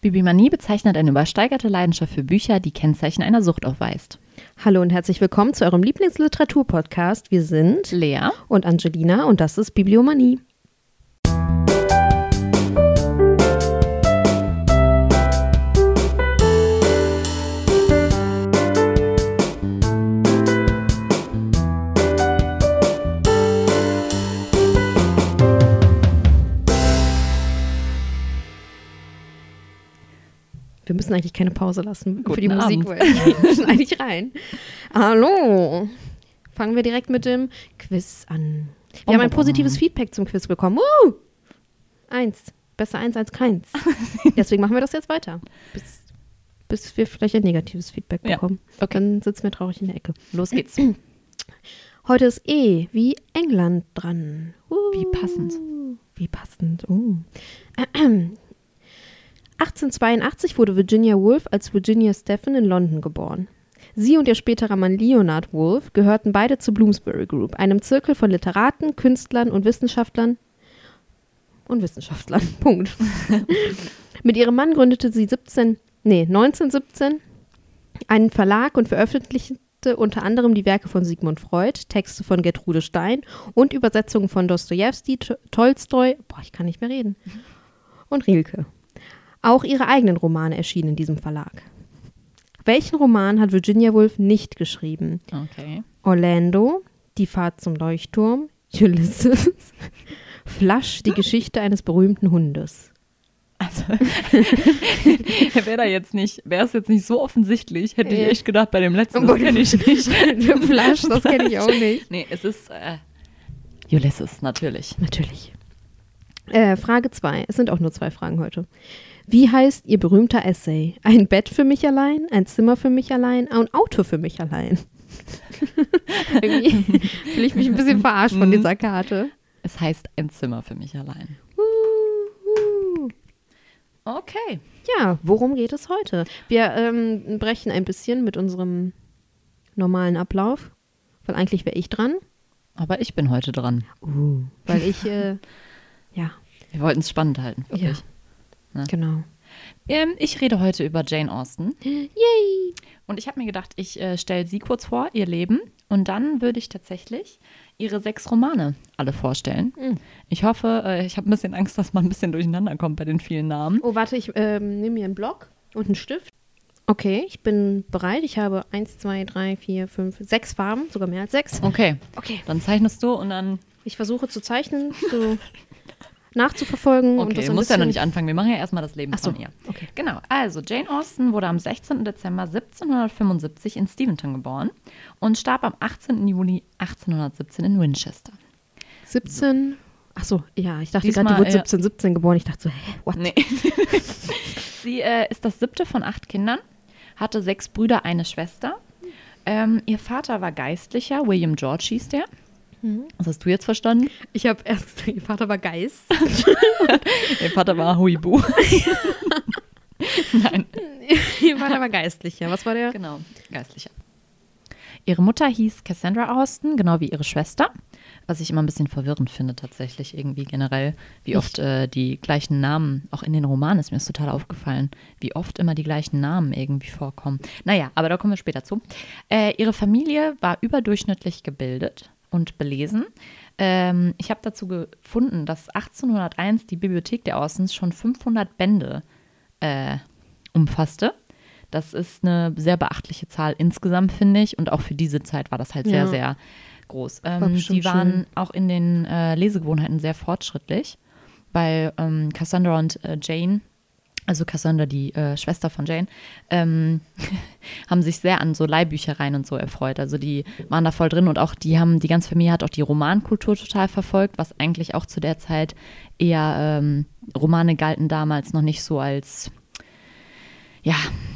Bibimanie bezeichnet eine übersteigerte Leidenschaft für Bücher, die Kennzeichen einer Sucht aufweist. Hallo und herzlich willkommen zu eurem Lieblingsliteraturpodcast. Wir sind Lea und Angelina und das ist Bibliomanie. Wir müssen eigentlich keine Pause lassen Guten für die Musik, weil wir schneide eigentlich rein. Hallo. Fangen wir direkt mit dem Quiz an. Wir Bom, haben ein positives bom. Feedback zum Quiz bekommen. Uh! Eins. Besser eins als keins. Deswegen machen wir das jetzt weiter. Bis, bis wir vielleicht ein negatives Feedback Ja, bekommen. okay. Dann sitzen wir traurig in der Ecke. Los geht's. Heute ist E wie England dran. Uh, Wie passend. Wie passend. Uh. 1882 wurde Virginia Woolf als Virginia Stephen in London geboren. Sie und ihr späterer Mann Leonard Woolf gehörten beide zur Bloomsbury Group, einem Zirkel von Literaten, Künstlern und Wissenschaftlern. Und Wissenschaftlern. Punkt. Mit ihrem Mann gründete sie 17, nee, 1917 einen Verlag und veröffentlichte unter anderem die Werke von Sigmund Freud, Texte von Gertrude Stein und Übersetzungen von Dostojewski, T- Tolstoi, boah, ich kann nicht mehr reden, und Rilke. Auch ihre eigenen Romane erschienen in diesem Verlag. Welchen Roman hat Virginia Woolf nicht geschrieben? Okay. Orlando, Die Fahrt zum Leuchtturm, Ulysses, Flash, die Geschichte eines berühmten Hundes. Also, wäre da jetzt nicht, wäre es jetzt nicht so offensichtlich, hätte ich Äh. echt gedacht, bei dem letzten, das kenne ich nicht. Flash, das kenne ich auch nicht. Nee, es ist äh, Ulysses, natürlich. Natürlich. Äh, Frage 2. Es sind auch nur zwei Fragen heute. Wie heißt Ihr berühmter Essay? Ein Bett für mich allein, ein Zimmer für mich allein, ein Auto für mich allein. Irgendwie fühle ich mich ein bisschen verarscht von Mhm. dieser Karte. Es heißt ein Zimmer für mich allein. Okay. Ja, worum geht es heute? Wir ähm, brechen ein bisschen mit unserem normalen Ablauf, weil eigentlich wäre ich dran. Aber ich bin heute dran. Uh, weil ich, äh, ja, Wir wollten es spannend halten, wirklich. Genau. Ähm, ich rede heute über Jane Austen. Yay! Und ich habe mir gedacht, ich äh, stelle sie kurz vor, ihr Leben. Und dann würde ich tatsächlich ihre sechs Romane alle vorstellen. Mhm. Ich hoffe, äh, ich habe ein bisschen Angst, dass man ein bisschen durcheinander kommt bei den vielen Namen. Oh, warte, ich ähm, nehme mir einen Block und einen Stift. Okay, ich bin bereit. Ich habe eins, zwei, drei, vier, fünf, sechs Farben, sogar mehr als sechs. Okay, Okay. dann zeichnest du und dann. Ich versuche zu zeichnen, zu nachzuverfolgen. und Okay, das du ein musst ja noch nicht anfangen. Wir machen ja erstmal das Leben Ach so, von ihr. okay. Genau, also Jane Austen wurde am 16. Dezember 1775 in Steventon geboren und starb am 18. Juli 1817 in Winchester. 17. Ach so, ja, ich dachte Diesmal, gerade, die wurde äh, 17, 17 geboren. Ich dachte so, hä, what? Nee. Sie äh, ist das siebte von acht Kindern, hatte sechs Brüder, eine Schwester. Ähm, ihr Vater war Geistlicher, William George hieß der. Mhm. Was hast du jetzt verstanden? Ich habe erst, ihr Vater war Geist. Ihr Vater war Huibu. Nein, ihr Vater war Geistlicher. Was war der? genau, Geistlicher. Ihre Mutter hieß Cassandra Austen, genau wie ihre Schwester. Was ich immer ein bisschen verwirrend finde, tatsächlich irgendwie generell, wie oft äh, die gleichen Namen, auch in den Romanen ist mir das total aufgefallen, wie oft immer die gleichen Namen irgendwie vorkommen. Naja, aber da kommen wir später zu. Äh, ihre Familie war überdurchschnittlich gebildet und belesen. Ähm, ich habe dazu gefunden, dass 1801 die Bibliothek der Austens schon 500 Bände äh, umfasste. Das ist eine sehr beachtliche Zahl insgesamt, finde ich. Und auch für diese Zeit war das halt sehr, Ja. sehr groß. War Ähm, die waren schön. auch in den äh, Lesegewohnheiten sehr fortschrittlich, weil ähm, Cassandra und äh, Jane, also Cassandra, die äh, Schwester von Jane, ähm, haben sich sehr an so Leihbüchereien und so erfreut. Also die waren da voll drin und auch die haben, die ganze Familie hat auch die Romankultur total verfolgt, was eigentlich auch zu der Zeit eher ähm, Romane galten damals noch nicht so als ja,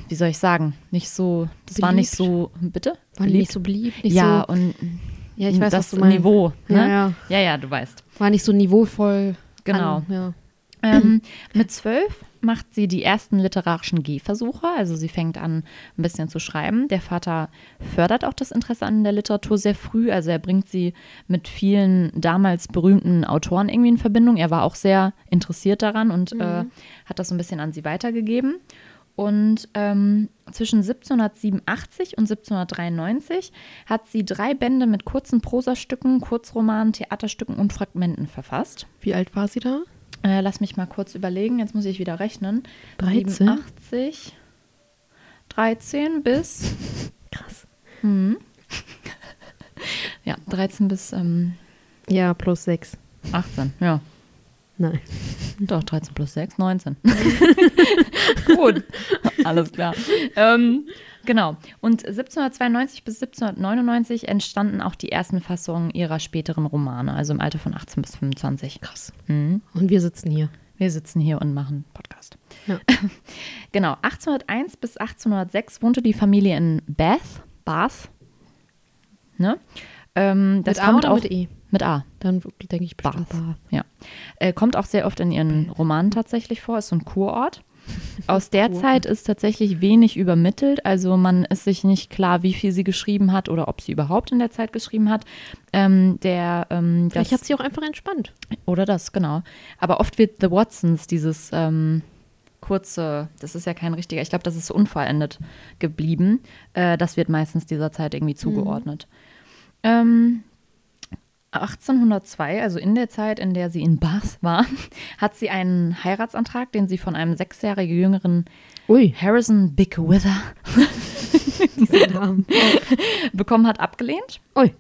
wie soll ich sagen, nicht so, das war nicht so, bitte? War nicht so beliebt. Nicht ja, so, und ja, ich weiß, das was du meinst. Niveau, ne? Ja, ja. ja, ja, du weißt. War nicht so niveauvoll. Genau. An, ja. Ähm, mit zwölf macht sie die ersten literarischen Gehversuche. Also sie fängt an, ein bisschen zu schreiben. Der Vater fördert auch das Interesse an der Literatur sehr früh. Also er bringt sie mit vielen damals berühmten Autoren irgendwie in Verbindung. Er war auch sehr interessiert daran und äh, mhm. äh, hat das so ein bisschen an sie weitergegeben. Und ähm, zwischen 1787 und 1793 hat sie drei Bände mit kurzen Prosastücken, Kurzromanen, Theaterstücken und Fragmenten verfasst. Wie alt war sie da? Äh, lass mich mal kurz überlegen, jetzt muss ich wieder rechnen. 13? 87, 13 bis. Krass. Hm. ja, 13 bis. Ähm, ja, plus 6. 18, ja. Nein. Doch, 13 plus 6, 19. Gut, alles klar. Ähm, genau. Und 1792 bis 1799 entstanden auch die ersten Fassungen ihrer späteren Romane, also im Alter von 18 bis 25. Krass. Mhm. Und wir sitzen hier. Wir sitzen hier und machen Podcast. Ja. genau. 1801 bis 1806 wohnte die Familie in Bath. Bath. Ne? Ähm, das mit kommt A auch, mit E? Mit A. Dann denke ich Bath. Bath. Ja. Äh, kommt auch sehr oft in ihren Romanen tatsächlich vor, ist so ein Kurort. Aus der Kurort. Zeit ist tatsächlich wenig übermittelt. Also man ist sich nicht klar, wie viel sie geschrieben hat oder ob sie überhaupt in der Zeit geschrieben hat. Ähm, der, ähm, Vielleicht das, hat sie auch einfach entspannt. oder das, genau. Aber oft wird The Watsons, dieses ähm, kurze, das ist ja kein richtiger, ich glaube, das ist so unvollendet geblieben. Äh, das wird meistens dieser Zeit irgendwie zugeordnet. Ähm, 1802, also in der Zeit, in der sie in Bath war, hat sie einen Heiratsantrag, den sie von einem sechs Jahre jüngeren Ui, Harrison Big Wither bekommen hat, abgelehnt. Ui.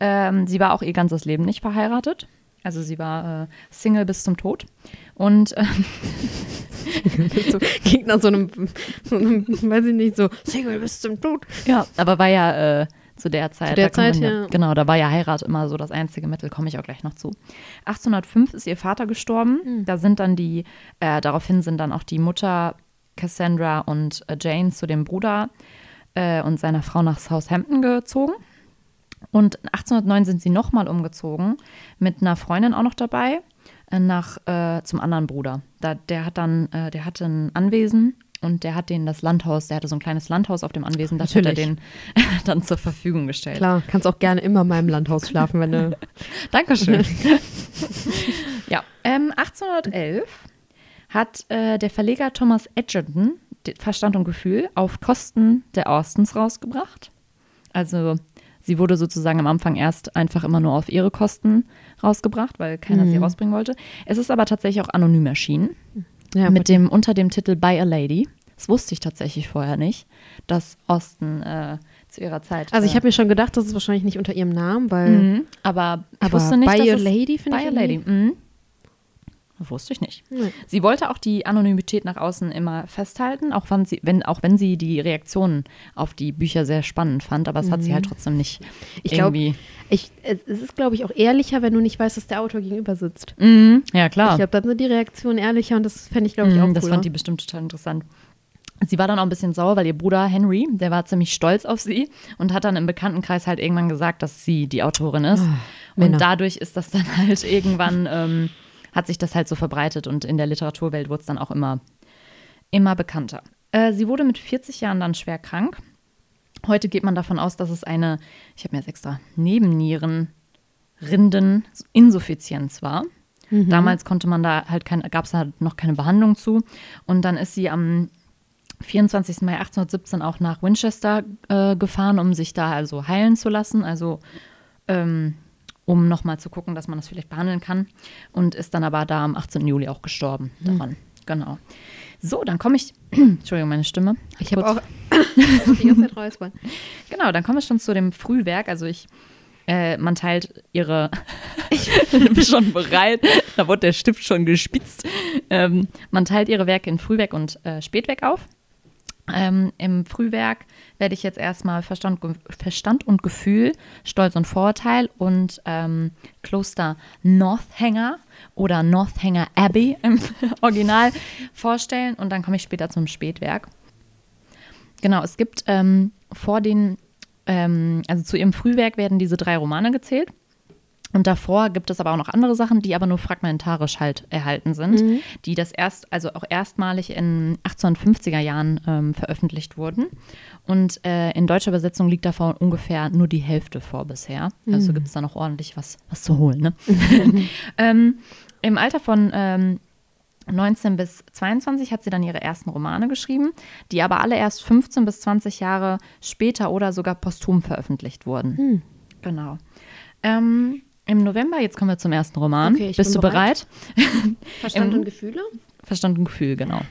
Ähm, sie war auch ihr ganzes Leben nicht verheiratet. Also sie war äh, Single bis zum Tod. Und ähm, so, nach so einem, so einem, weiß ich nicht, so Single bis zum Tod. ja, aber war ja äh, zu der Zeit. Zu der Zeit, ja. Genau, da war ja Heirat immer so das einzige Mittel, komme ich auch gleich noch zu. 1805 ist ihr Vater gestorben. Hm. Da sind dann die, äh, daraufhin sind dann auch die Mutter Cassandra und äh, Jane zu dem Bruder äh, und seiner Frau nach Southampton gezogen. Und 1809 sind sie nochmal umgezogen, mit einer Freundin auch noch dabei, äh, nach, äh, zum anderen Bruder. Da, der hat dann, äh, der hatte ein Anwesen und der hat denen das Landhaus, der hatte so ein kleines Landhaus auf dem Anwesen, das hat er Natürlich. denen dann zur Verfügung gestellt. Klar, kannst auch gerne immer in meinem Landhaus schlafen, wenn du. Dankeschön. ja, ähm, 1811 hat äh, der Verleger Thomas Edgerton Verstand und Gefühl auf Kosten der Austens rausgebracht. Also sie wurde sozusagen am Anfang erst einfach immer nur auf ihre Kosten rausgebracht, weil keiner sie Mhm. rausbringen wollte. Es ist aber tatsächlich auch anonym erschienen Ja, mit dem unter dem Titel By a Lady. Das wusste ich tatsächlich vorher nicht, dass Austen äh, zu ihrer Zeit. also ich äh, habe mir schon gedacht, das ist wahrscheinlich nicht unter ihrem Namen, weil. Mhm, aber ich Aber wusste nicht, By dass a Lady finde By ich. a Lady. Mhm. Wusste ich nicht. Nee. Sie wollte auch die Anonymität nach außen immer festhalten, auch wenn sie, wenn, auch wenn sie die Reaktionen auf die Bücher sehr spannend fand, aber es hat sie halt trotzdem nicht Mhm. Ich glaub, irgendwie. Ich, es ist, glaube ich, auch ehrlicher, wenn du nicht weißt, dass der Autor gegenüber sitzt. Mhm, ja, klar. Ich glaube, dann sind die Reaktionen ehrlicher und das fände ich, glaube ich, auch Mhm, das fand die bestimmt total interessant. Sie war dann auch ein bisschen sauer, weil ihr Bruder Henry, der war ziemlich stolz auf sie und hat dann im Bekanntenkreis halt irgendwann gesagt, dass sie die Autorin ist. Ah, und dadurch ist das dann halt irgendwann, ähm, hat sich das halt so verbreitet und in der Literaturwelt wurde es dann auch immer, immer bekannter. Äh, sie wurde mit 40 Jahren dann schwer krank. Heute geht man davon aus, dass es eine, ich habe mir jetzt extra, Nebennierenrindeninsuffizienz war. Mhm. Damals konnte man da halt kein, gab es halt noch keine Behandlung zu. Und dann ist sie am 24. Mai 1817 auch nach Winchester äh, gefahren, um sich da also heilen zu lassen. Also ähm, um nochmal zu gucken, dass man das vielleicht behandeln kann. Und ist dann aber da am 18. Juli auch gestorben daran. Genau. So, dann komme ich. Entschuldigung, meine Stimme. Ich habe auch die ganze Zeit räuspern. Genau, dann kommen wir schon zu dem Frühwerk. Also ich, äh, man teilt ihre, ich bin schon bereit, da wurde der Stift schon gespitzt. Ähm, man teilt ihre Werke in Frühwerk und äh, Spätwerk auf. Ähm, Im Frühwerk werde ich jetzt erstmal Verstand, Verstand und Gefühl, Stolz und Vorurteil und ähm, Kloster Northanger oder Northanger Abbey im Original vorstellen und dann komme ich später zum Spätwerk. Genau, es gibt ähm, vor den, ähm, also zu ihrem Frühwerk werden diese drei Romane gezählt. Und davor gibt es aber auch noch andere Sachen, die aber nur fragmentarisch halt erhalten sind, Mhm. die das erst, also auch erstmalig in 1850er Jahren ähm, veröffentlicht wurden. Und äh, in deutscher Übersetzung liegt davon ungefähr nur die Hälfte vor bisher. Also gibt es da noch ordentlich was, was zu holen. Ne? ähm, Im Alter von ähm, 19 bis 22 hat sie dann ihre ersten Romane geschrieben, die aber alle erst 15 bis 20 Jahre später oder sogar posthum veröffentlicht wurden. Genau. Ähm, Im November, jetzt kommen wir zum ersten Roman. Okay, ich Bist bin du bereit? Verstand Im- und Gefühle? Verstand und Gefühl, genau.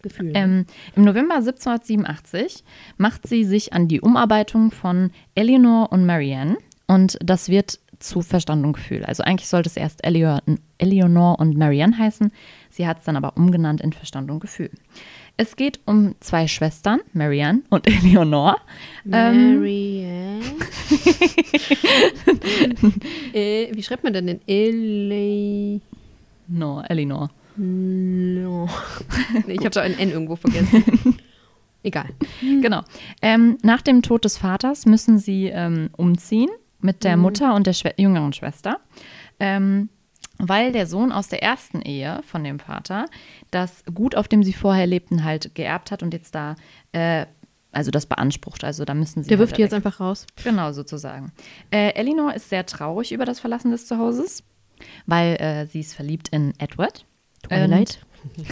Gefühle. Ähm, Im November 1787 macht sie sich an die Umarbeitung von Eleanor und Marianne und das wird zu Verstand und Gefühl. Also eigentlich sollte es erst Eleanor und Marianne heißen. Sie hat es dann aber umgenannt in Verstand und Gefühl. Es geht um zwei Schwestern, Marianne und Eleanor. Ähm, Marianne. äh, wie schreibt man denn den? Ele no, Eleanor. no. ich habe da ein N irgendwo vergessen. Egal. Genau. Ähm, nach dem Tod des Vaters müssen sie ähm, umziehen mit der Mutter und der Schwe jüngeren Schwester, ähm, weil der Sohn aus der ersten Ehe von dem Vater das Gut, auf dem sie vorher lebten, halt geerbt hat und jetzt da, äh, also das beansprucht. Also da müssen sie. Der halt wirft die jetzt einfach raus. Genau, sozusagen. Äh, Elinor ist sehr traurig über das Verlassen des Zuhauses, weil äh, sie ist verliebt in Edward. Twilight.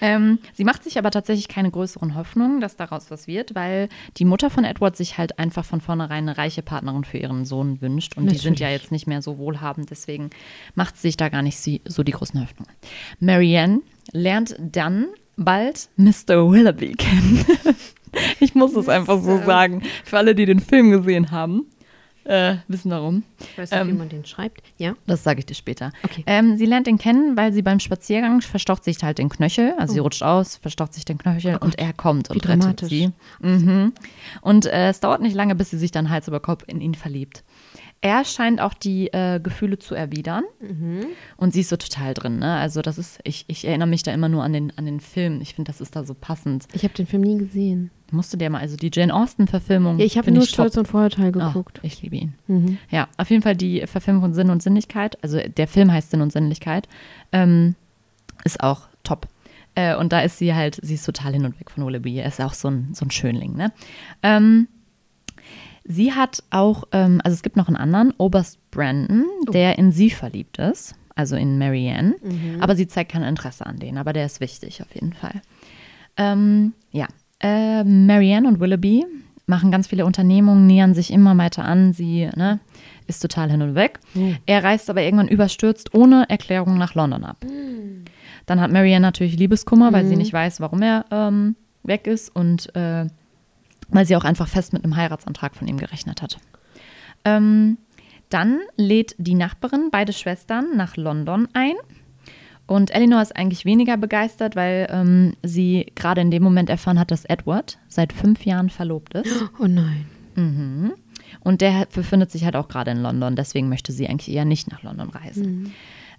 Ähm, sie macht sich aber tatsächlich keine größeren Hoffnungen, dass daraus was wird, weil die Mutter von Edward sich halt einfach von vornherein eine reiche Partnerin für ihren Sohn wünscht. Und die sind ja Natürlich. jetzt nicht mehr so wohlhabend, deswegen macht sie sich da gar nicht so die großen Hoffnungen. Marianne lernt dann bald Mr. Willoughby kennen. ich muss es einfach so sagen. Für alle, die den Film gesehen haben, äh, wissen darum. Ich weiß nicht, wie Ähm, man den schreibt. Ja. Das sage ich dir später. Okay. Ähm, sie lernt ihn kennen, weil sie beim Spaziergang verstocht sich halt den Knöchel. Also sie rutscht aus, verstocht sich den Knöchel und er kommt und Oh rettet sie. Mhm. Und äh, es dauert nicht lange, bis sie sich dann Hals über Kopf in ihn verliebt. Er scheint auch die äh, Gefühle zu erwidern. Mhm. Und sie ist so total drin. Ne? Also das ist, ich, ich erinnere mich da immer nur an den, an den Film. Ich finde, das ist da so passend. Ich habe den Film nie gesehen. Musst du dir mal, also die Jane Austen-Verfilmung. Ja, ich habe nur top. Stolz und Vorurteil Ah, geguckt. ich liebe ihn. Mhm. Ja, auf jeden Fall die Verfilmung von Sinn und Sinnlichkeit, also der Film heißt Sinn und Sinnlichkeit, ähm, ist auch top. Äh, und da ist sie halt, sie ist total hin und weg von Willoughby. Er ist auch so ein, so ein Schönling, ne? Ähm, sie hat auch, ähm, also es gibt noch einen anderen, Oberst Brandon, der in sie verliebt ist, also in Marianne. Aber sie zeigt kein Interesse an denen, aber der ist wichtig auf jeden Fall. Ähm, ja, äh, Marianne und Willoughby machen ganz viele Unternehmungen, nähern sich immer weiter an. Sie ne, ist total hin und weg. Er reist aber irgendwann überstürzt ohne Erklärung nach London ab. Dann hat Marianne natürlich Liebeskummer, weil sie nicht weiß, warum er ähm, weg ist und äh, weil sie auch einfach fest mit einem Heiratsantrag von ihm gerechnet hat. Ähm, dann lädt die Nachbarin beide Schwestern nach London ein. Und Eleanor ist eigentlich weniger begeistert, weil ähm, sie gerade in dem Moment erfahren hat, dass Edward seit fünf Jahren verlobt ist. Oh nein. Mhm. Und der befindet sich halt auch gerade in London, deswegen möchte sie eigentlich eher nicht nach London reisen.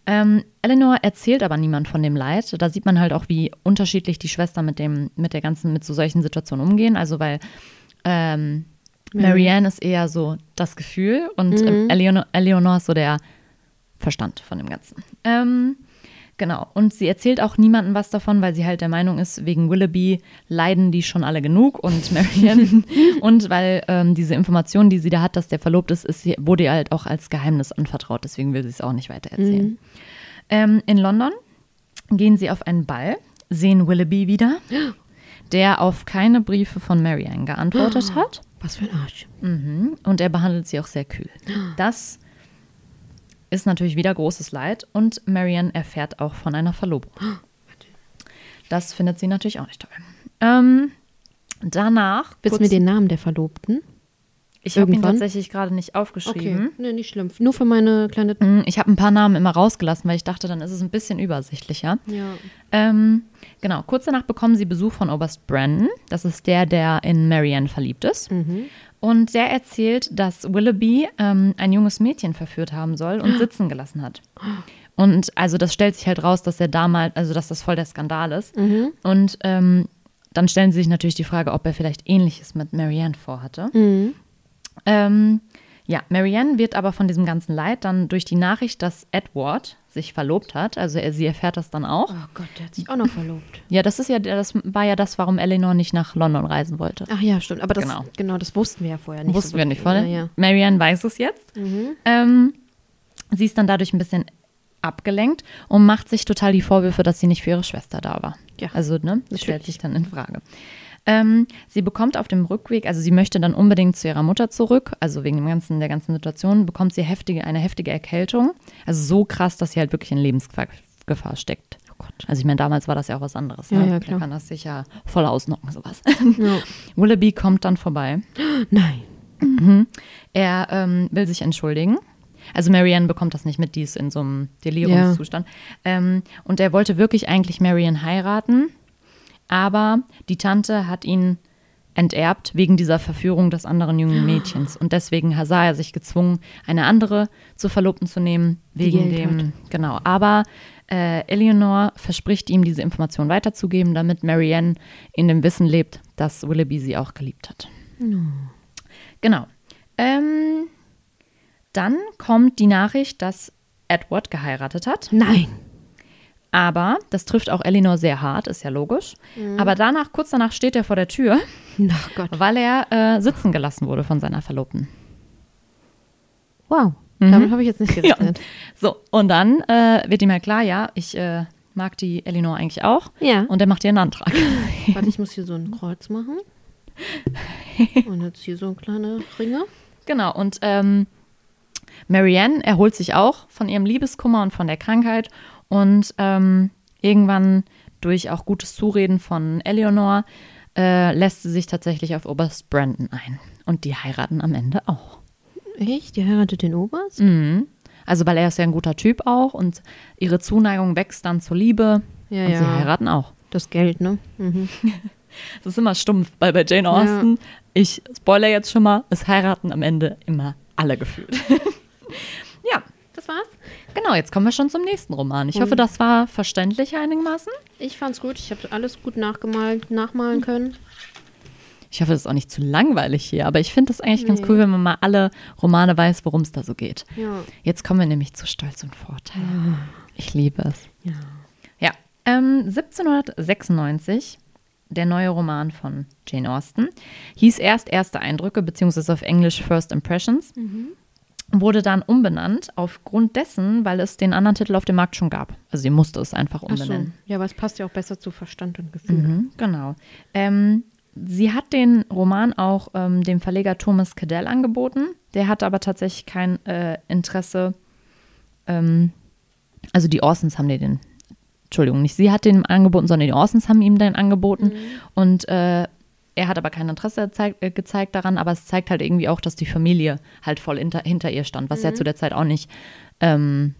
Ähm, Eleanor erzählt aber niemand von dem Leid. Da sieht man halt auch, wie unterschiedlich die Schwestern mit dem, mit der ganzen, mit so solchen Situationen umgehen. Also weil ähm, Marianne ist eher so das Gefühl und ähm, Eleanor, Eleanor ist so der Verstand von dem Ganzen. Ähm, genau. Und sie erzählt auch niemandem was davon, weil sie halt der Meinung ist, wegen Willoughby leiden die schon alle genug und Marianne. und weil ähm, diese Information, die sie da hat, dass der verlobt ist, ist wurde ihr halt auch als Geheimnis anvertraut. Deswegen will sie es auch nicht weiter erzählen. Ähm, in London gehen sie auf einen Ball, sehen Willoughby wieder, der auf keine Briefe von Marianne geantwortet hat. Was für ein Arsch. Mhm. Und er behandelt sie auch sehr kühl. Das ist natürlich wieder großes Leid und Marianne erfährt auch von einer Verlobung. Das findet sie natürlich auch nicht toll. Ähm, danach. Willst du mir den Namen der Verlobten? ich habe ihn tatsächlich gerade nicht aufgeschrieben. nee, nicht schlimm. Nur für meine kleine. Mm, Ich habe ein paar Namen immer rausgelassen, weil ich dachte, dann ist es ein bisschen übersichtlicher. Ja. Ähm, genau, kurz danach bekommen sie Besuch von Oberst Brandon. Das ist der, der in Marianne verliebt ist. Und der erzählt, dass Willoughby ähm, ein junges Mädchen verführt haben soll und sitzen gelassen hat. Und also das stellt sich halt raus, dass er damals, also dass das voll der Skandal ist. Und ähm, dann stellen sie sich natürlich die Frage, ob er vielleicht Ähnliches mit Marianne vorhatte. Ähm, Ja, Marianne wird aber von diesem ganzen Leid dann durch die Nachricht, dass Edward sich verlobt hat, also er, sie erfährt das dann auch. Oh Gott, der hat sich auch noch verlobt. Ja, das ist ja, das war ja das, warum Eleanor nicht nach London reisen wollte. Ach ja, stimmt. Aber das, Genau. genau. das wussten wir ja vorher nicht. Wussten so wir wirklich. nicht vorher. Ja, ja. Marianne weiß es jetzt. Ähm, sie ist dann dadurch ein bisschen abgelenkt und macht sich total die Vorwürfe, dass sie nicht für ihre Schwester da war. Ja, also, ne, das stellt sich dann in Frage. Ähm, sie bekommt auf dem Rückweg, also sie möchte dann unbedingt zu ihrer Mutter zurück, also wegen dem ganzen, der ganzen Situation, bekommt sie heftige, eine heftige Erkältung. Also so krass, dass sie halt wirklich in Lebensgefahr Gefahr steckt. Oh Gott. Also ich meine, damals war das ja auch was anderes. Ja, Ne? ja, Da klar. kann das sich ja voll ausnocken, sowas. Ja. Willoughby kommt dann vorbei. Nein. Er ähm, will sich entschuldigen. Also Marianne bekommt das nicht mit, die ist in so einem Delirungszustand. Ähm, und er wollte wirklich eigentlich Marianne heiraten, aber die Tante hat ihn enterbt wegen dieser Verführung des anderen jungen Mädchens. Und deswegen sah er sich gezwungen, eine andere zur Verlobten zu nehmen, wegen dem. Genau. Aber äh, Eleanor verspricht ihm, diese Information weiterzugeben, damit Marianne in dem Wissen lebt, dass Willoughby sie auch geliebt hat. Genau. Ähm, dann kommt die Nachricht, dass Edward geheiratet hat. Nein. Aber das trifft auch Eleanor sehr hart, ist ja logisch. Aber danach, kurz danach, steht er vor der Tür, Gott. weil er äh, sitzen gelassen wurde von seiner Verlobten. Wow. Damit habe ich jetzt nicht Mhm. Ja. gerechnet. So, und dann äh, wird ihm halt klar, ja, ich äh, mag die Eleanor eigentlich auch. Ja. Und er macht ihr einen Antrag. Warte, ich muss hier so ein Kreuz machen. Und jetzt hier so ein kleiner Ringe. Genau, und ähm, Marianne erholt sich auch von ihrem Liebeskummer und von der Krankheit und ähm, irgendwann durch auch gutes Zureden von Eleanor äh, lässt sie sich tatsächlich auf Oberst Brandon ein. Und die heiraten am Ende auch. Echt? Die heiratet den Oberst? Mhm. Also, weil er ist ja ein guter Typ auch und ihre Zuneigung wächst dann zur Liebe Ja, und ja. sie heiraten auch. Das Geld, ne? Mhm. Das ist immer stumpf, weil bei Jane Austen, ich spoiler jetzt schon mal, es heiraten am Ende immer alle gefühlt. ja? Genau, jetzt kommen wir schon zum nächsten Roman. Ich hoffe, das war verständlich einigermaßen. Ich fand's gut. Ich habe alles gut nachgemalt, nachmalen können. Ich hoffe, das ist auch nicht zu langweilig hier, aber ich finde das eigentlich ganz Nee. cool, wenn man mal alle Romane weiß, worum es da so geht. Ja. Jetzt kommen wir nämlich zu Stolz und Vorteil. Ich liebe es. Ja. Ja, ähm, 1796, der neue Roman von Jane Austen, hieß erst Erste Eindrücke, beziehungsweise auf Englisch First Impressions, wurde dann umbenannt aufgrund dessen, weil es den anderen Titel auf dem Markt schon gab. Also sie musste es einfach Ach so. umbenennen. Ja, aber es passt ja auch besser zu Verstand und Gefühl. Mhm, genau. Ähm, sie hat den Roman auch ähm, dem Verleger Thomas Cadell angeboten. Der hatte aber tatsächlich kein äh, Interesse. Ähm, also die Orsons haben dir den, Entschuldigung, nicht sie hat den angeboten, sondern die Orsons haben ihm den angeboten. Und äh, er hat aber kein Interesse zeig, äh, gezeigt daran, aber es zeigt halt irgendwie auch, dass die Familie halt voll hinter, hinter ihr stand, was ja zu der Zeit auch nicht ähm,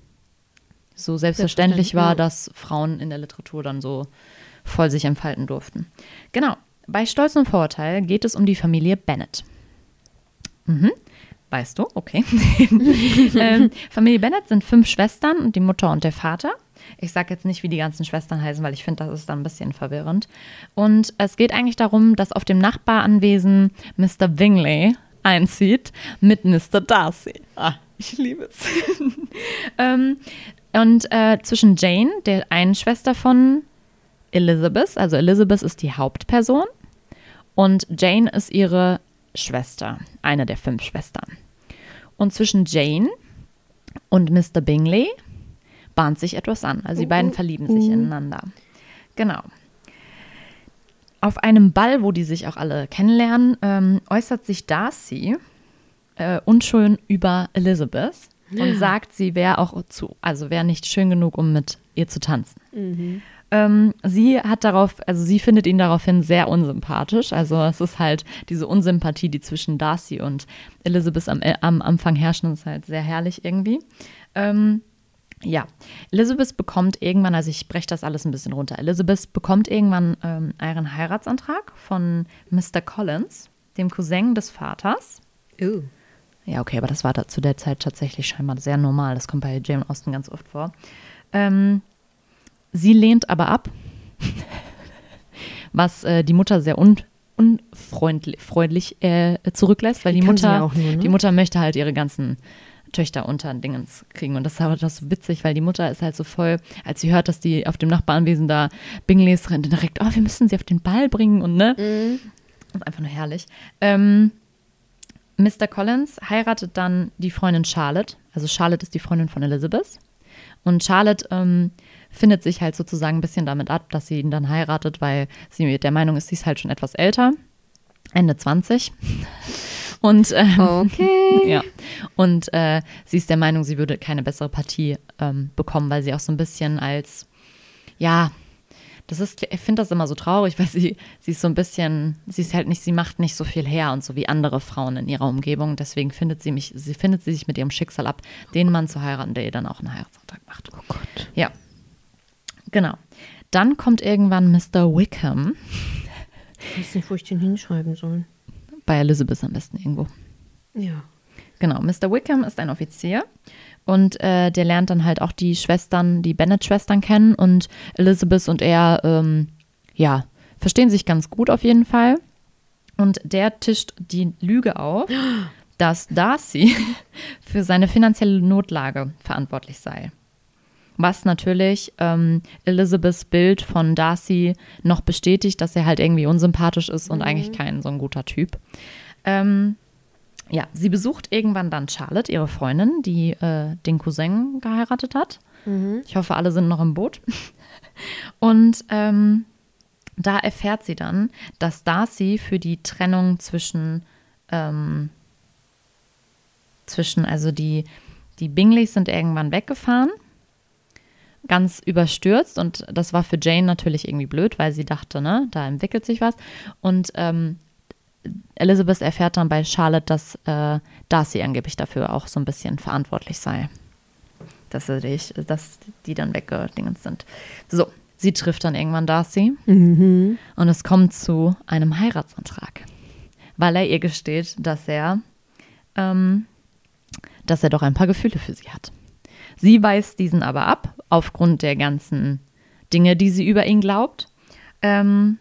so selbstverständlich Selbstverständlich, war, ja. dass Frauen in der Literatur dann so voll sich entfalten durften. Genau. Bei Stolz und Vorurteil geht es um die Familie Bennett. Mhm. Weißt du? Okay. ähm, Familie Bennett sind fünf Schwestern und die Mutter und der Vater. Ich sage jetzt nicht, wie die ganzen Schwestern heißen, weil ich finde, das ist dann ein bisschen verwirrend. Und es geht eigentlich darum, dass auf dem Nachbaranwesen Mr. Bingley einzieht mit Mr. Darcy. Ah, ich liebe es. ähm, und äh, zwischen Jane, der einen Schwester von Elizabeth, also Elizabeth ist die Hauptperson und Jane ist ihre Schwester, eine der fünf Schwestern. Und zwischen Jane und Mr. Bingley bahnt sich etwas an. Also die beiden verlieben sich ineinander. Genau. Auf einem Ball, wo die sich auch alle kennenlernen, ähm, äußert sich Darcy äh, unschön über Elizabeth und sagt, sie wäre auch zu, also wäre nicht schön genug, um mit ihr zu tanzen. Ähm, sie hat darauf, also sie findet ihn daraufhin sehr unsympathisch. Also es ist halt diese Unsympathie, die zwischen Darcy und Elizabeth am, äh, am Anfang herrschen, ist halt sehr herrlich irgendwie. Ähm, ja, Elizabeth bekommt irgendwann, also ich breche das alles ein bisschen runter. Elizabeth bekommt irgendwann ähm, einen Heiratsantrag von Mr. Collins, dem Cousin des Vaters. Oh. Ja, okay, aber das war da zu der Zeit tatsächlich scheinbar sehr normal. Das kommt bei Jane Austen ganz oft vor. Ähm, sie lehnt aber ab, was äh, die Mutter sehr un unfreundlich freundlich, äh, zurücklässt, weil die, Mutter, nur, ne? die Mutter möchte halt ihre ganzen Töchter unter Dingens kriegen. Und das ist halt das so witzig, weil die Mutter ist halt so voll, als sie hört, dass die auf dem Nachbaranwesen da Bingleys rennen, direkt, oh, wir müssen sie auf den Ball bringen und ne. Mhm. Das ist einfach nur herrlich. Ähm, Mr. Collins heiratet dann die Freundin Charlotte. Also Charlotte ist die Freundin von Elizabeth. Und Charlotte ähm, findet sich halt sozusagen ein bisschen damit ab, dass sie ihn dann heiratet, weil sie der Meinung ist, sie ist halt schon etwas älter. Ende 20. Und ähm, Okay. ja. Und äh, sie ist der Meinung, sie würde keine bessere Partie ähm, bekommen, weil sie auch so ein bisschen als, ja, das ist, ich finde das immer so traurig, weil sie, sie ist so ein bisschen, sie ist halt nicht, sie macht nicht so viel her und so wie andere Frauen in ihrer Umgebung. Deswegen findet sie mich, sie findet sie sich mit ihrem Schicksal ab, den Mann zu heiraten, der ihr dann auch einen Heiratsantrag macht. Oh Gott. Ja. Genau. Dann kommt irgendwann Mr. Wickham, Ich weiß nicht, wo ich den hinschreiben soll. Bei Elizabeth am besten irgendwo. Ja. Genau, Mr. Wickham ist ein Offizier und äh, der lernt dann halt auch die Schwestern, die Bennett-Schwestern kennen und Elizabeth und er, ähm, ja, verstehen sich ganz gut auf jeden Fall. Und der tischt die Lüge auf, dass Darcy für seine finanzielle Notlage verantwortlich sei. Was natürlich ähm, Elizabeths Bild von Darcy noch bestätigt, dass er halt irgendwie unsympathisch ist und eigentlich kein so ein guter Typ. Ähm, ja, sie besucht irgendwann dann Charlotte, ihre Freundin, die äh, den Cousin geheiratet hat. Ich hoffe, alle sind noch im Boot. Und ähm, da erfährt sie dann, dass Darcy für die Trennung zwischen, ähm, zwischen also die, die Bingleys sind irgendwann weggefahren, ganz überstürzt. Und das war für Jane natürlich irgendwie blöd, weil sie dachte, ne, da entwickelt sich was. Und ähm, Elizabeth erfährt dann bei Charlotte, dass äh, Darcy angeblich dafür auch so ein bisschen verantwortlich sei. Dass, sie dich, dass die dann weggedingens sind. So, sie trifft dann irgendwann Darcy Mhm. und es kommt zu einem Heiratsantrag, weil er ihr gesteht, dass er, ähm, dass er doch ein paar Gefühle für sie hat. Sie weist diesen aber ab, aufgrund der ganzen Dinge, die sie über ihn glaubt. Ähm,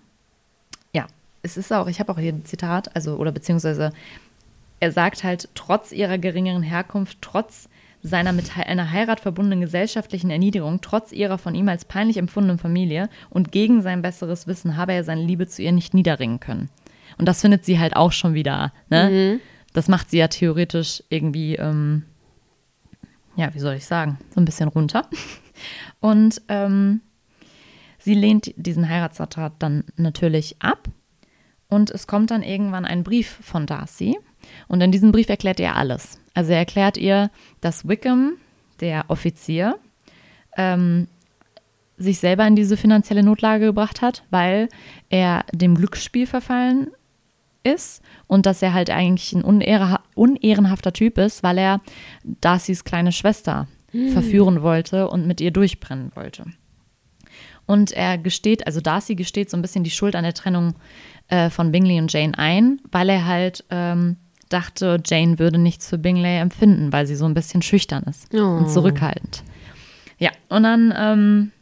ja, es ist auch, ich habe auch hier ein Zitat, also, oder beziehungsweise, er sagt halt, trotz ihrer geringeren Herkunft, trotz seiner mit einer Heirat verbundenen gesellschaftlichen Erniedrigung, trotz ihrer von ihm als peinlich empfundenen Familie und gegen sein besseres Wissen habe er seine Liebe zu ihr nicht niederringen können. Und das findet sie halt auch schon wieder, ne? Das macht sie ja theoretisch irgendwie, ähm, ja, wie soll ich sagen, so ein bisschen runter. Und ähm, sie lehnt diesen Heiratsantrag dann natürlich ab. Und es kommt dann irgendwann ein Brief von Darcy. Und in diesem Brief erklärt er alles. Also er erklärt ihr, dass Wickham, der Offizier, ähm, sich selber in diese finanzielle Notlage gebracht hat, weil er dem Glücksspiel verfallen ist und dass er halt eigentlich ein unehre, unehrenhafter Typ ist, weil er Darcys kleine Schwester verführen wollte und mit ihr durchbrennen wollte. Und er gesteht, also Darcy gesteht so ein bisschen die Schuld an der Trennung äh, von Bingley und Jane ein, weil er halt ähm, dachte, Jane würde nichts für Bingley empfinden, weil sie so ein bisschen schüchtern ist Oh. und zurückhaltend. Ja, und dann ähm,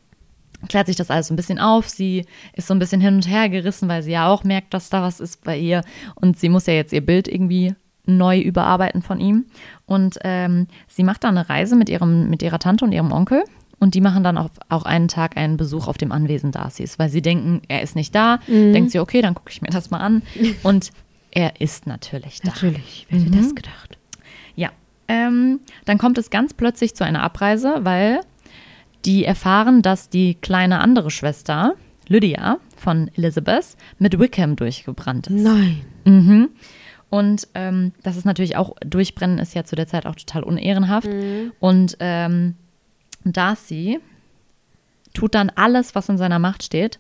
klärt sich das alles so ein bisschen auf. Sie ist so ein bisschen hin und her gerissen, weil sie ja auch merkt, dass da was ist bei ihr. Und sie muss ja jetzt ihr Bild irgendwie neu überarbeiten von ihm. Und ähm, sie macht dann eine Reise mit, ihrem, mit ihrer Tante und ihrem Onkel. Und die machen dann auch, auch einen Tag einen Besuch auf dem Anwesen Darcys, weil sie denken, er ist nicht da. Denkt sie, okay, dann gucke ich mir das mal an. Und er ist natürlich da. Natürlich. Wer hätte das gedacht? Ja. Ähm, dann kommt es ganz plötzlich zu einer Abreise, weil die erfahren, dass die kleine andere Schwester, Lydia von Elizabeth, mit Wickham durchgebrannt ist. Nein. Mhm. Und ähm, das ist natürlich auch, Durchbrennen ist ja zu der Zeit auch total unehrenhaft. Und ähm, Darcy tut dann alles, was in seiner Macht steht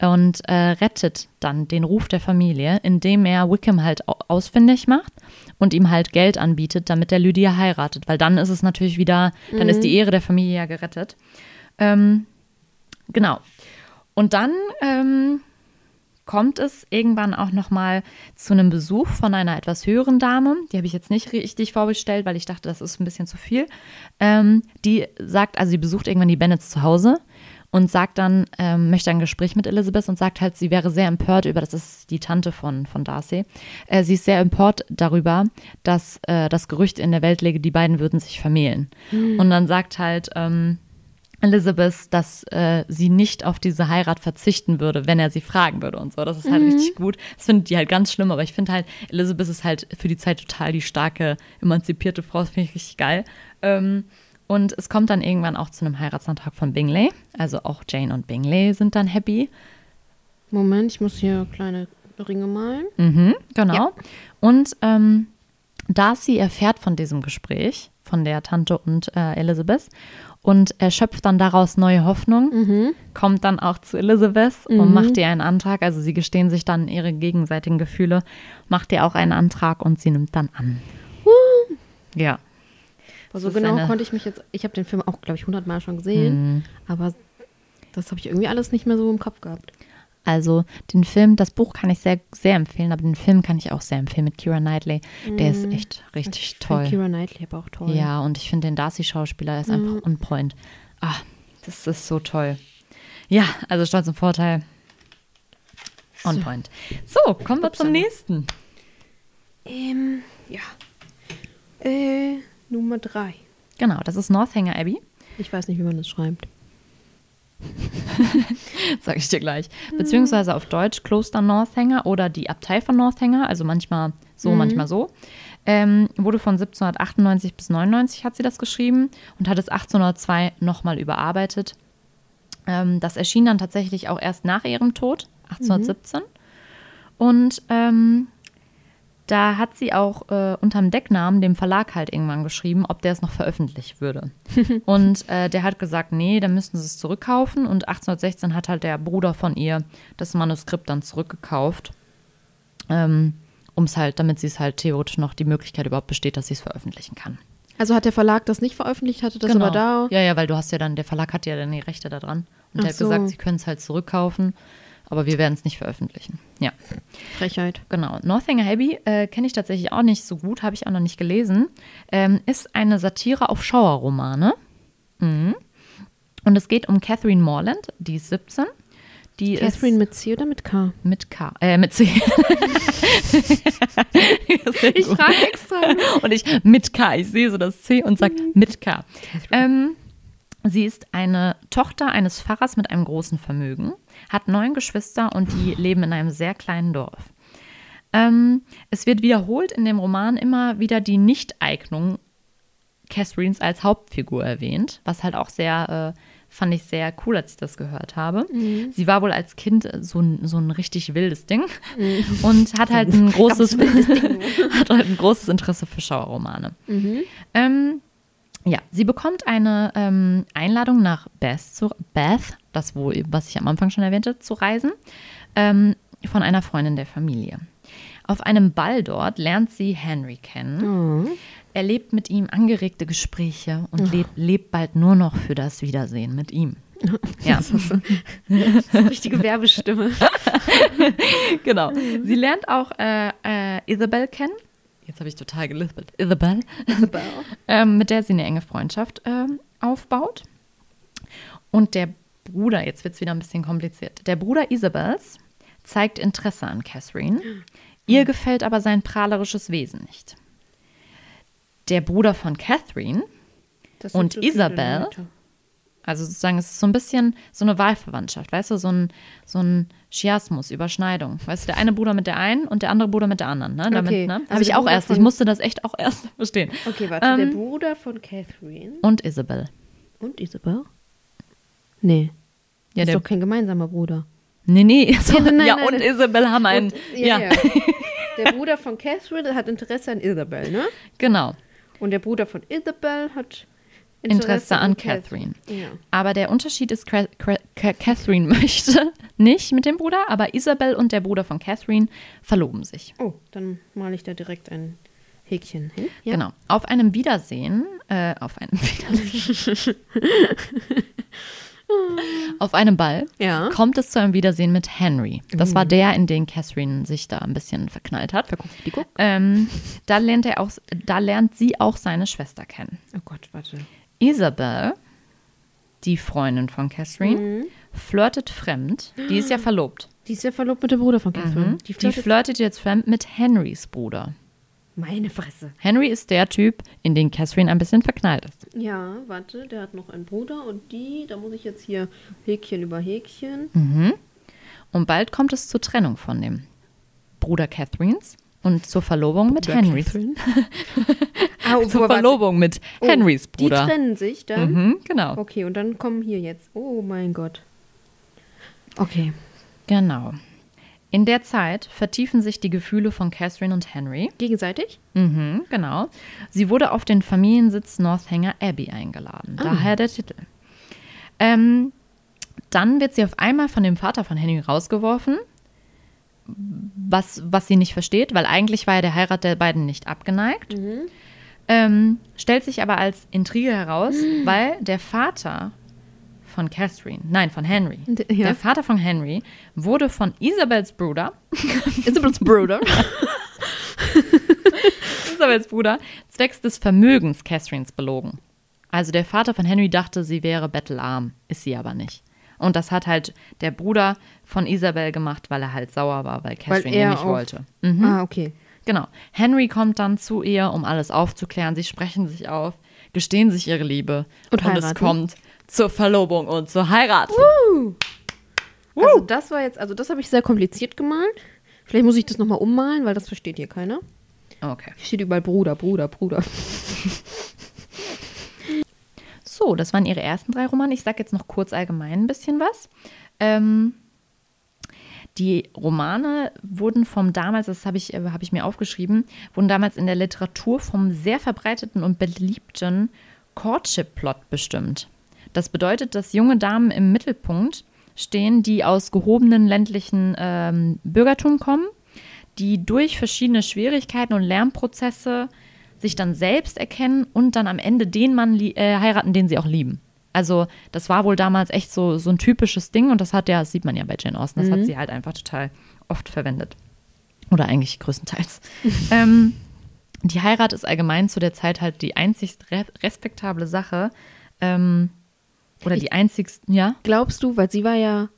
und äh, rettet dann den Ruf der Familie, indem er Wickham halt au- ausfindig macht und ihm halt Geld anbietet, damit er Lydia heiratet. Weil dann ist es natürlich wieder, dann ist die Ehre der Familie ja gerettet. Ähm, genau. Und dann ähm, kommt es irgendwann auch noch mal zu einem Besuch von einer etwas höheren Dame. Die habe ich jetzt nicht richtig vorgestellt, weil ich dachte, das ist ein bisschen zu viel. Ähm, die sagt, also sie besucht irgendwann die Bennets zu Hause und sagt dann, ähm, möchte ein Gespräch mit Elizabeth und sagt halt, sie wäre sehr empört über, das ist die Tante von, von Darcy, äh, sie ist sehr empört darüber, dass äh, das Gerücht in der Welt läge, die beiden würden sich vermählen. Und dann sagt halt ähm, Elizabeth, dass äh, sie nicht auf diese Heirat verzichten würde, wenn er sie fragen würde und so. Das ist halt richtig gut. Das findet die halt ganz schlimm, aber ich finde halt, Elizabeth ist halt für die Zeit total die starke, emanzipierte Frau. Das finde ich richtig geil. Ähm, und es kommt dann irgendwann auch zu einem Heiratsantrag von Bingley. Also auch Jane und Bingley sind dann happy. Moment, ich muss hier kleine Ringe malen. Mhm, genau. Ja. Und ähm, Darcy erfährt von diesem Gespräch von der Tante und äh, Elizabeth und er schöpft dann daraus neue Hoffnung, Mhm. kommt dann auch zu Elizabeth und macht ihr einen Antrag. Also sie gestehen sich dann ihre gegenseitigen Gefühle, macht ihr auch einen Antrag und sie nimmt dann an. Ja. Aber so genau konnte ich mich jetzt, ich habe den Film auch, glaube ich, hundertmal schon gesehen, aber das habe ich irgendwie alles nicht mehr so im Kopf gehabt. Also den Film, das Buch kann ich sehr, sehr empfehlen, aber den Film kann ich auch sehr empfehlen mit Kira Knightley. Der ist echt richtig ich toll. Kira Knightley aber auch toll. Ja, und ich finde den Darcy-Schauspieler der ist einfach on point. Ah, das ist so toll. Ja, also Stolz und Vorteil. On So. point. So, kommen wir zum Upsala. nächsten. Ähm, ja. Äh, Nummer drei. Genau, das ist Northanger Abbey. Ich weiß nicht, wie man das schreibt. Sag ich dir gleich. Beziehungsweise auf Deutsch Kloster Northanger oder die Abtei von Northanger, also manchmal so, manchmal so. Ähm, wurde von 1798 bis 99 hat sie das geschrieben und hat es 1802 nochmal überarbeitet. Ähm, das erschien dann tatsächlich auch erst nach ihrem Tod, 1817. Und ähm, da hat sie auch äh, unterm Decknamen dem Verlag halt irgendwann geschrieben, ob der es noch veröffentlicht würde. und äh, der hat gesagt, nee, dann müssten sie es zurückkaufen. Und 1816 hat halt der Bruder von ihr das Manuskript dann zurückgekauft, ähm, um es halt, damit sie es halt theoretisch noch die Möglichkeit überhaupt besteht, dass sie es veröffentlichen kann. Also hat der Verlag das nicht veröffentlicht, hatte das aber da. Genau. Ja, ja, weil du hast ja dann, der Verlag hat ja dann die Rechte da dran. Und Ach der hat so. gesagt, sie können es halt zurückkaufen, aber wir werden es nicht veröffentlichen. Ja. Frechheit. Genau. Northanger Abbey äh, kenne ich tatsächlich auch nicht so gut, habe ich auch noch nicht gelesen. Ähm, ist eine Satire auf Schauerromane. Mhm. Und es geht um Catherine Morland, die ist 17. Die Catherine mit C oder mit K? mit K, äh, mit C. Ich frage extra. Und ich mit K, ich sehe so das C und sage mit K. Ähm, sie ist eine Tochter eines Pfarrers mit einem großen Vermögen, hat neun Geschwister und die leben in einem sehr kleinen Dorf. Ähm, es wird wiederholt in dem Roman immer wieder die Nichteignung Catherines als Hauptfigur erwähnt, was halt auch sehr, äh, fand ich sehr cool, als ich das gehört habe. Sie war wohl als Kind so ein, so ein richtig wildes Ding und hat halt ein großes, hat halt ein großes Interesse für Schauerromane. Ähm, ja, sie bekommt eine ähm, Einladung nach Bath, zu, Bath, das wo, was ich am Anfang schon erwähnte, zu reisen, ähm, von einer Freundin der Familie. Auf einem Ball dort lernt sie Henry kennen, erlebt mit ihm angeregte Gespräche und lebt, lebt bald nur noch für das Wiedersehen mit ihm. Ja, Richtige Werbestimme. genau. Sie lernt auch äh, äh, Isabel kennen. Jetzt habe ich total gelispelt. Isabel. ähm, mit der sie eine enge Freundschaft ähm, aufbaut. Und der Bruder, jetzt wird es wieder ein bisschen kompliziert. Der Bruder Isabels zeigt Interesse an Catherine. Ihr gefällt aber sein prahlerisches Wesen nicht. Der Bruder von Catherine, Und Isabel? Leute. Also sozusagen, es ist so ein bisschen so eine Wahlverwandtschaft, weißt du, so ein, so ein Chiasmus, Überschneidung. Weißt du, der eine Bruder mit der einen und der andere Bruder mit der anderen. Ne? Damit, Okay, ne? also Habe ich auch erst, ich musste das echt auch erst verstehen. Okay, warte. Ähm, der Bruder von Catherine Und Isabel. und Isabel? Nee. Ja, ist der, doch kein gemeinsamer Bruder. nee, nee, so, Nein, nein, ja, nein, und. Isabel haben einen, Und- ja, Der Bruder von Catherine hat Interesse an Isabel, ne? genau, Und der Bruder von Isabel hat Interesse an Catherine. Ja. Aber der Unterschied ist, Cra- Cra- Ca- Catherine möchte nicht mit dem Bruder, aber Isabel und der Bruder von Catherine verloben sich. Oh, dann male ich da direkt ein Häkchen hin. Ja. Genau. Auf einem Wiedersehen, äh, auf einem Wiedersehen. auf einem Ball Ja. kommt es zu einem Wiedersehen mit Henry. Das war der, in den Catherine sich da ein bisschen verknallt hat. Die guck. Ähm, da, lernt er auch, da lernt sie auch seine Schwester kennen. Oh Gott, warte. Isabel die Freundin von Catherine, Mhm. flirtet fremd. Die ist ja verlobt. Die ist ja verlobt mit dem Bruder von Catherine. Mhm. Die Die flirtet. flirtet jetzt fremd mit Henrys Bruder. Meine Fresse. Henry ist der Typ, in den Catherine ein bisschen verknallt ist. Ja, warte, der hat noch einen Bruder und die, da muss ich jetzt hier Häkchen über Häkchen. Mhm. Und bald kommt es zur Trennung von dem Bruder Catherines und zur Verlobung mit Henrys. Ah, Zur. Verlobung mit Oh, Henrys Die Bruder. trennen sich dann. Mhm, genau. Okay, und dann kommen hier jetzt. Oh mein Gott. Okay. Genau. In der Zeit vertiefen sich die Gefühle von Catherine und Henry. Gegenseitig? Mhm, genau. Sie wurde auf den Familiensitz Northanger Abbey eingeladen. Daher der Titel. Ähm, dann wird sie auf einmal von dem Vater von Henry rausgeworfen, was, was sie nicht versteht, weil eigentlich war ja der Heirat der beiden nicht abgeneigt. Ähm, stellt sich aber als Intrige heraus, weil der Vater von Catherine, nein, von Henry, D- ja. der Vater von Henry wurde von Isabels Bruder Isabels Bruder. Isabels Bruder zwecks des Vermögens Catherines belogen. Also der Vater von Henry dachte, sie wäre bettelarm, ist sie aber nicht. Und das hat halt der Bruder von Isabel gemacht, weil er halt sauer war, weil Catherine ihn er nicht wollte. Mhm. Ah, okay. Genau. Henry kommt dann zu ihr, um alles aufzuklären. Sie sprechen sich auf, gestehen sich ihre Liebe. Und es heiraten. kommt zur Verlobung und zur Heirat. Also das war jetzt, also das habe ich sehr kompliziert gemalt. Vielleicht muss ich das nochmal ummalen, weil das versteht hier keiner. Okay. Hier steht überall Bruder, Bruder, Bruder. So, das waren ihre ersten drei Romane. Ich sage jetzt noch kurz allgemein ein bisschen was. Ähm, die Romane wurden vom damals, das habe ich, äh, habe ich mir aufgeschrieben, wurden damals in der Literatur vom sehr verbreiteten und beliebten Courtship-Plot bestimmt. Das bedeutet, dass junge Damen im Mittelpunkt stehen, die aus gehobenen ländlichen ähm, Bürgertum kommen, die durch verschiedene Schwierigkeiten und Lernprozesse sich dann selbst erkennen und dann am Ende den Mann äh, heiraten, den sie auch lieben. Also das war wohl damals echt so, so ein typisches Ding und das hat ja, das sieht man ja bei Jane Austen, das hat sie halt einfach total oft verwendet. Oder eigentlich größtenteils. ähm, die Heirat ist allgemein zu der Zeit halt die einzigst re respektable Sache. Ähm, oder die einzigst, ja, Glaubst du, weil sie war ja,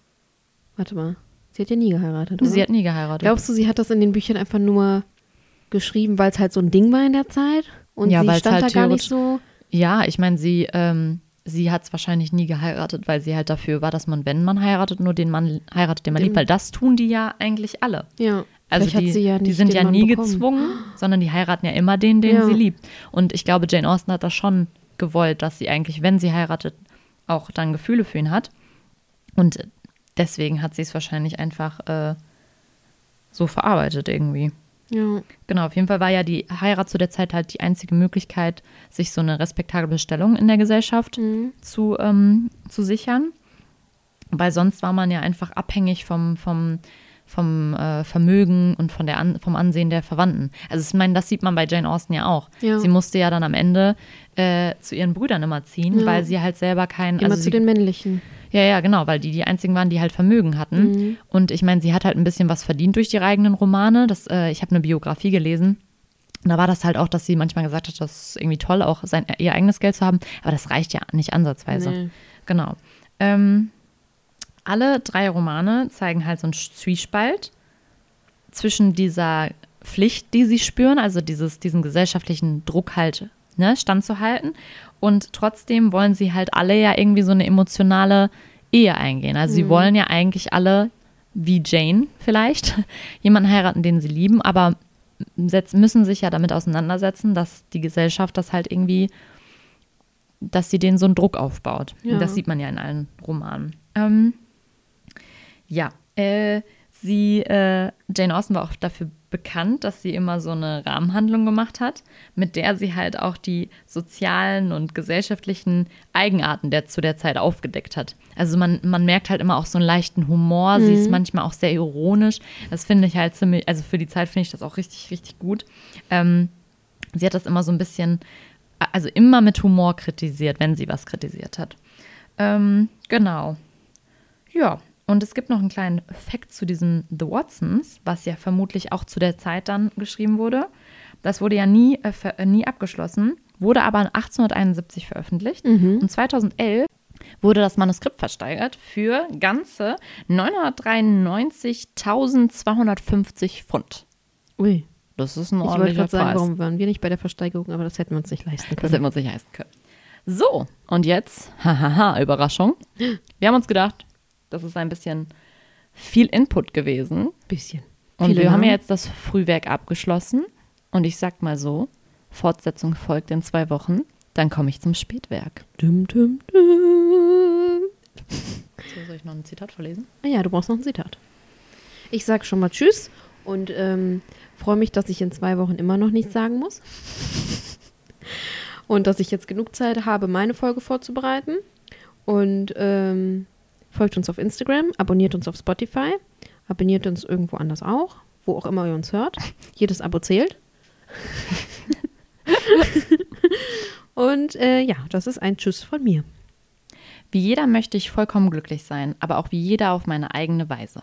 warte mal, sie hat ja nie geheiratet, oder? sie hat nie geheiratet. Glaubst du, sie hat das in den Büchern einfach nur geschrieben, weil es halt so ein Ding war in der Zeit? Und Ja, sie stand halt da gar nicht so. Ja, ich meine, sie, ähm, sie hat es wahrscheinlich nie geheiratet, weil sie halt dafür war, dass man, wenn man heiratet, nur den Mann heiratet, den man liebt, weil das tun die ja eigentlich alle. Ja. Also die, ja die sind ja Mann nie bekommen. gezwungen, sondern die heiraten ja immer den, den Ja. sie liebt. Und ich glaube, Jane Austen hat das schon gewollt, dass sie eigentlich, wenn sie heiratet, auch dann Gefühle für ihn hat. Und deswegen hat sie es wahrscheinlich einfach äh, so verarbeitet irgendwie. Ja. Genau, auf jeden Fall war ja die Heirat zu der Zeit halt die einzige Möglichkeit, sich so eine respektable Stellung in der Gesellschaft Mhm. zu, ähm, zu sichern. Weil sonst war man ja einfach abhängig vom, vom, vom äh, Vermögen und von der An vom Ansehen der Verwandten. Also ich meine, das sieht man bei Jane Austen ja auch. Ja. Sie musste ja dann am Ende äh, zu ihren Brüdern immer ziehen, Ja. weil sie halt selber keinen. Immer also zu den männlichen. ja, ja, genau, weil die die einzigen waren, die halt Vermögen hatten. Mhm. Und ich meine, sie hat halt ein bisschen was verdient durch ihre eigenen Romane. Das, äh, ich habe eine Biografie gelesen. Und da war das halt auch, dass sie manchmal gesagt hat, das ist irgendwie toll, auch sein, ihr eigenes Geld zu haben. Aber das reicht ja nicht ansatzweise. Nee. Genau. Ähm, alle drei Romane zeigen halt so einen Zwiespalt zwischen dieser Pflicht, die sie spüren, also dieses, diesen gesellschaftlichen Druck halt ne, standzuhalten. Und trotzdem wollen sie halt alle ja irgendwie so eine emotionale Ehe eingehen. Also sie wollen ja eigentlich alle, wie Jane vielleicht, jemanden heiraten, den sie lieben, aber müssen sich ja damit auseinandersetzen, dass die Gesellschaft das halt irgendwie, dass sie denen so einen Druck aufbaut. Ja. Das sieht man ja in allen Romanen. Ähm, ja, äh, sie, äh, Jane Austen war auch dafür bekannt, dass sie immer so eine Rahmenhandlung gemacht hat, mit der sie halt auch die sozialen und gesellschaftlichen Eigenarten der zu der Zeit aufgedeckt hat. Also man, man merkt halt immer auch so einen leichten Humor, sie ist manchmal auch sehr ironisch. Das finde ich halt ziemlich, also für die Zeit finde ich das auch richtig, richtig gut. Ähm, sie hat das immer so ein bisschen, also immer mit Humor kritisiert, wenn sie was kritisiert hat. Ähm, genau. Ja, und es gibt noch einen kleinen Fakt zu diesem The Watsons, was ja vermutlich auch zu der Zeit dann geschrieben wurde. Das wurde ja nie, äh, äh, nie abgeschlossen, wurde aber 1871 veröffentlicht. Und 2011 wurde das Manuskript versteigert für ganze 993.250 Pfund. Ui. Das ist ein Ich ordentlicher gerade sagen, Preis. warum waren wir nicht bei der Versteigerung, aber das hätten wir uns nicht leisten Das können. hätten wir uns nicht leisten können. So, und jetzt, hahaha, Überraschung. Wir haben uns gedacht, das ist ein bisschen viel Input gewesen. Bisschen. Und Viele wir haben ja jetzt das Frühwerk abgeschlossen. Und ich sag mal so, Fortsetzung folgt in zwei Wochen. Dann komme ich zum Spätwerk. Dum, dum, dum. So, soll ich noch ein Zitat verlesen? Ah ja, du brauchst noch ein Zitat. Ich sag schon mal Tschüss und ähm, freue mich, dass ich in zwei Wochen immer noch nichts sagen muss. Und dass ich jetzt genug Zeit habe, meine Folge vorzubereiten. Und ähm, folgt uns auf Instagram, abonniert uns auf Spotify, abonniert uns irgendwo anders auch, wo auch immer ihr uns hört. Jedes Abo zählt. Und äh, ja, das ist ein Tschüss von mir. Wie jeder möchte ich vollkommen glücklich sein, aber auch wie jeder auf meine eigene Weise.